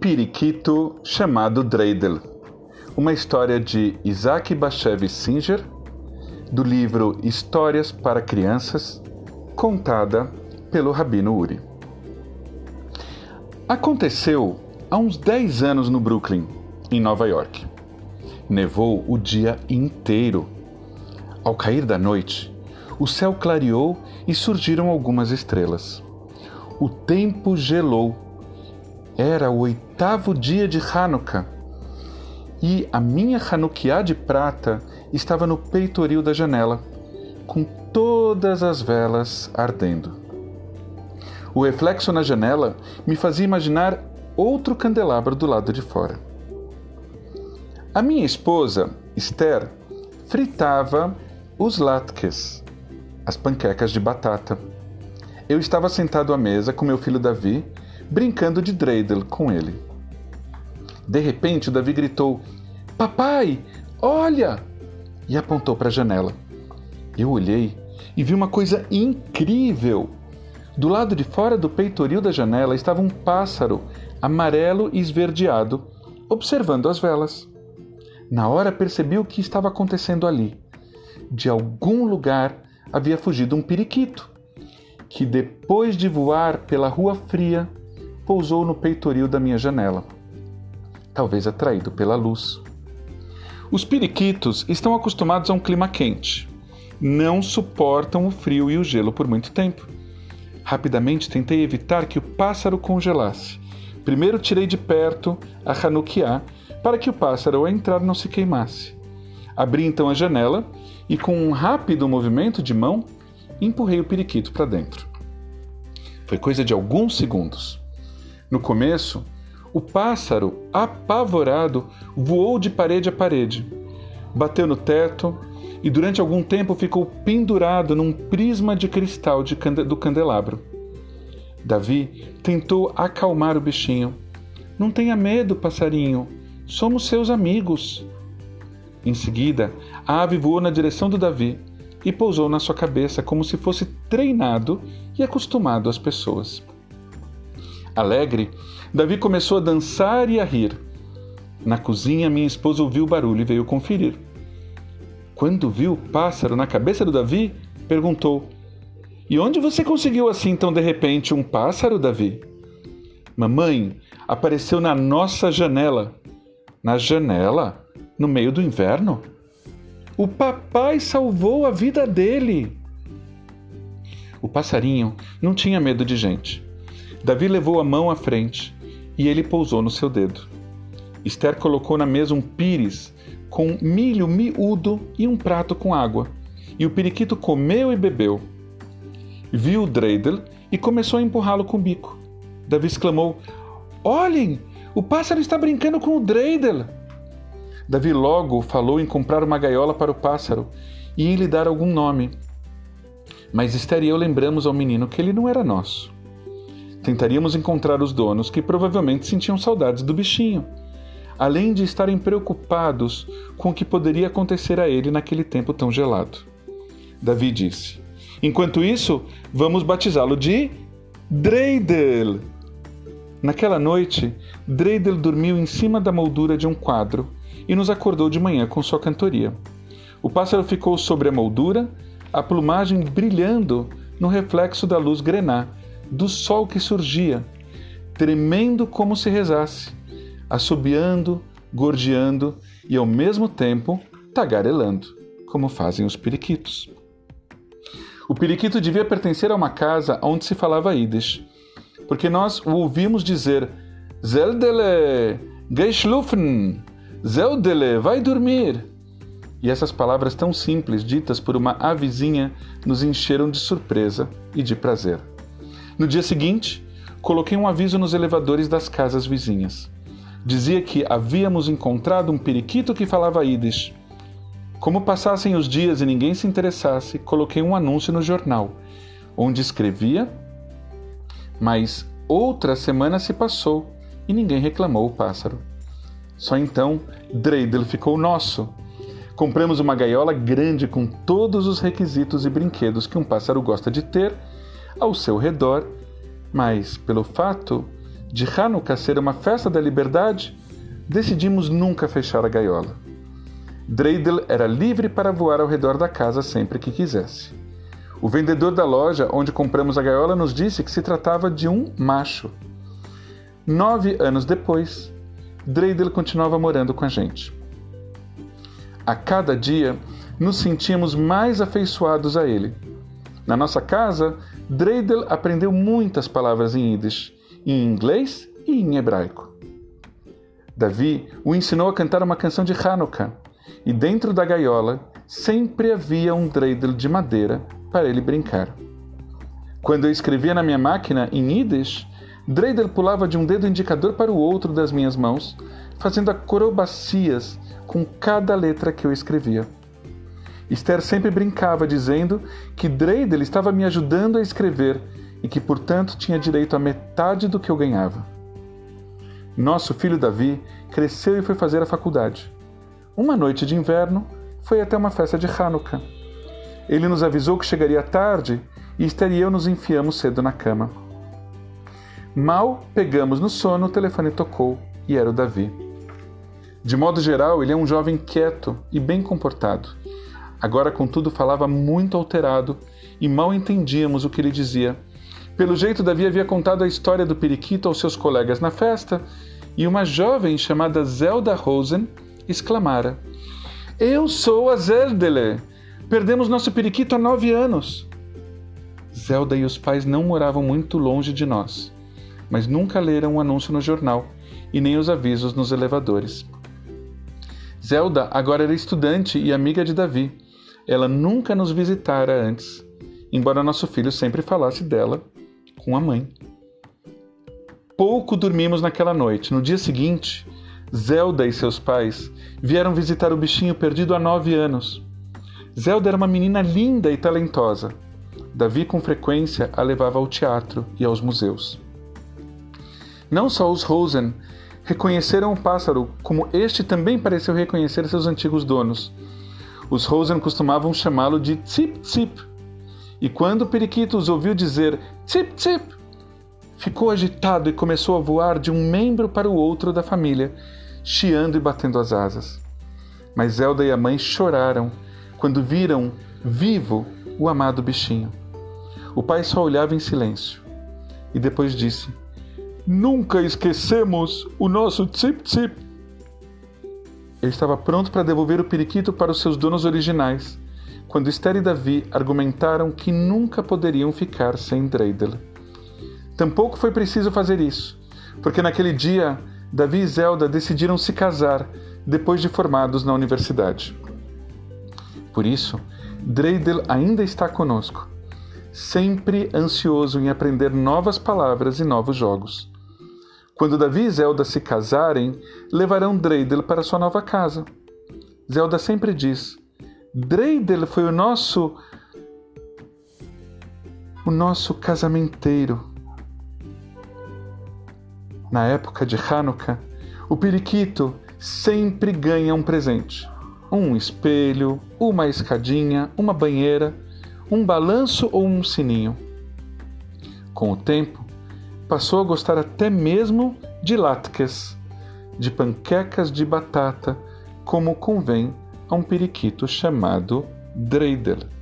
periquito chamado Dreidel. Uma história de Isaac Bashevis Singer, do livro Histórias para Crianças, contada pelo Rabino Uri. Aconteceu há uns 10 anos no Brooklyn, em Nova York. Nevou o dia inteiro. Ao cair da noite, o céu clareou e surgiram algumas estrelas. O tempo gelou era o oitavo dia de Hanukkah e a minha Hanukkah de prata estava no peitoril da janela, com todas as velas ardendo. O reflexo na janela me fazia imaginar outro candelabro do lado de fora. A minha esposa, Esther, fritava os latkes, as panquecas de batata. Eu estava sentado à mesa com meu filho Davi brincando de dreidel com ele. De repente, Davi gritou: Papai, olha! e apontou para a janela. Eu olhei e vi uma coisa incrível. Do lado de fora do peitoril da janela estava um pássaro amarelo e esverdeado, observando as velas. Na hora percebi o que estava acontecendo ali. De algum lugar havia fugido um periquito, que depois de voar pela rua fria, pousou no peitoril da minha janela, talvez atraído pela luz. Os periquitos estão acostumados a um clima quente. Não suportam o frio e o gelo por muito tempo. Rapidamente tentei evitar que o pássaro congelasse. Primeiro tirei de perto a Hanukkah para que o pássaro ao entrar não se queimasse. Abri então a janela e, com um rápido movimento de mão, empurrei o periquito para dentro. Foi coisa de alguns segundos. No começo, o pássaro, apavorado, voou de parede a parede, bateu no teto e durante algum tempo ficou pendurado num prisma de cristal de cande do candelabro. Davi tentou acalmar o bichinho. Não tenha medo, passarinho, somos seus amigos. Em seguida, a ave voou na direção do Davi e pousou na sua cabeça como se fosse treinado e acostumado às pessoas. Alegre, Davi começou a dançar e a rir. Na cozinha, minha esposa ouviu o barulho e veio conferir. Quando viu o pássaro na cabeça do Davi, perguntou: E onde você conseguiu assim tão de repente um pássaro, Davi? Mamãe, apareceu na nossa janela. Na janela? No meio do inverno? O papai salvou a vida dele. O passarinho não tinha medo de gente. Davi levou a mão à frente e ele pousou no seu dedo. Esther colocou na mesa um pires com milho miúdo e um prato com água. E o periquito comeu e bebeu. Viu o Dreidel e começou a empurrá-lo com o bico. Davi exclamou: Olhem, o pássaro está brincando com o Dreidel. Davi logo falou em comprar uma gaiola para o pássaro e em lhe dar algum nome. Mas Esther e eu lembramos ao menino que ele não era nosso. Tentaríamos encontrar os donos que provavelmente sentiam saudades do bichinho, além de estarem preocupados com o que poderia acontecer a ele naquele tempo tão gelado. Davi disse: Enquanto isso, vamos batizá-lo de Dreidel. Naquela noite, Dreidel dormiu em cima da moldura de um quadro e nos acordou de manhã com sua cantoria. O pássaro ficou sobre a moldura, a plumagem brilhando no reflexo da luz grená do sol que surgia, tremendo como se rezasse, assobiando, gorjeando e ao mesmo tempo tagarelando, como fazem os periquitos. O periquito devia pertencer a uma casa onde se falava Yiddish, porque nós o ouvimos dizer Zeldele, geh schlufen, Zeldele, vai dormir. E essas palavras tão simples, ditas por uma avezinha, nos encheram de surpresa e de prazer. No dia seguinte, coloquei um aviso nos elevadores das casas vizinhas. Dizia que havíamos encontrado um periquito que falava Yiddish. Como passassem os dias e ninguém se interessasse, coloquei um anúncio no jornal, onde escrevia: Mas outra semana se passou e ninguém reclamou o pássaro. Só então Dreidel ficou nosso. Compramos uma gaiola grande com todos os requisitos e brinquedos que um pássaro gosta de ter ao seu redor, mas pelo fato de Hanukkah ser uma festa da liberdade, decidimos nunca fechar a gaiola. Dreidel era livre para voar ao redor da casa sempre que quisesse. O vendedor da loja onde compramos a gaiola nos disse que se tratava de um macho. Nove anos depois, Dreidel continuava morando com a gente. A cada dia, nos sentíamos mais afeiçoados a ele. Na nossa casa, Dreidel aprendeu muitas palavras em Yiddish, em inglês e em hebraico. Davi o ensinou a cantar uma canção de Hanukkah, e dentro da gaiola sempre havia um dreidel de madeira para ele brincar. Quando eu escrevia na minha máquina em Yiddish, Dreidel pulava de um dedo indicador para o outro das minhas mãos, fazendo acrobacias com cada letra que eu escrevia. Esther sempre brincava dizendo que Dreidel estava me ajudando a escrever e que, portanto, tinha direito a metade do que eu ganhava. Nosso filho Davi cresceu e foi fazer a faculdade. Uma noite de inverno, foi até uma festa de Hanukkah. Ele nos avisou que chegaria tarde e Esther e eu nos enfiamos cedo na cama. Mal pegamos no sono, o telefone tocou e era o Davi. De modo geral, ele é um jovem quieto e bem comportado. Agora, contudo, falava muito alterado e mal entendíamos o que ele dizia. Pelo jeito, Davi havia contado a história do periquito aos seus colegas na festa e uma jovem chamada Zelda Rosen exclamara: Eu sou a Zeldele! Perdemos nosso periquito há nove anos. Zelda e os pais não moravam muito longe de nós, mas nunca leram o um anúncio no jornal e nem os avisos nos elevadores. Zelda agora era estudante e amiga de Davi ela nunca nos visitara antes, embora nosso filho sempre falasse dela com a mãe. Pouco dormimos naquela noite. No dia seguinte, Zelda e seus pais vieram visitar o bichinho perdido há nove anos. Zelda era uma menina linda e talentosa. Davi, com frequência, a levava ao teatro e aos museus. Não só os Rosen reconheceram o pássaro, como este também pareceu reconhecer seus antigos donos, os Rosen costumavam chamá-lo de Tsip Tsip. E quando o periquito os ouviu dizer Tsip Tsip, ficou agitado e começou a voar de um membro para o outro da família, chiando e batendo as asas. Mas Zelda e a mãe choraram quando viram vivo o amado bichinho. O pai só olhava em silêncio e depois disse: Nunca esquecemos o nosso Tsip Tsip. Ele estava pronto para devolver o periquito para os seus donos originais, quando Esther e Davi argumentaram que nunca poderiam ficar sem Dreidel. Tampouco foi preciso fazer isso, porque naquele dia Davi e Zelda decidiram se casar depois de formados na universidade. Por isso, Dreidel ainda está conosco, sempre ansioso em aprender novas palavras e novos jogos. Quando Davi e Zelda se casarem, levarão Dreidel para sua nova casa. Zelda sempre diz: Dreidel foi o nosso o nosso casamenteiro. Na época de Hanukkah, o periquito sempre ganha um presente: um espelho, uma escadinha, uma banheira, um balanço ou um sininho. Com o tempo, passou a gostar até mesmo de latkes, de panquecas de batata, como convém a um periquito chamado dreidel.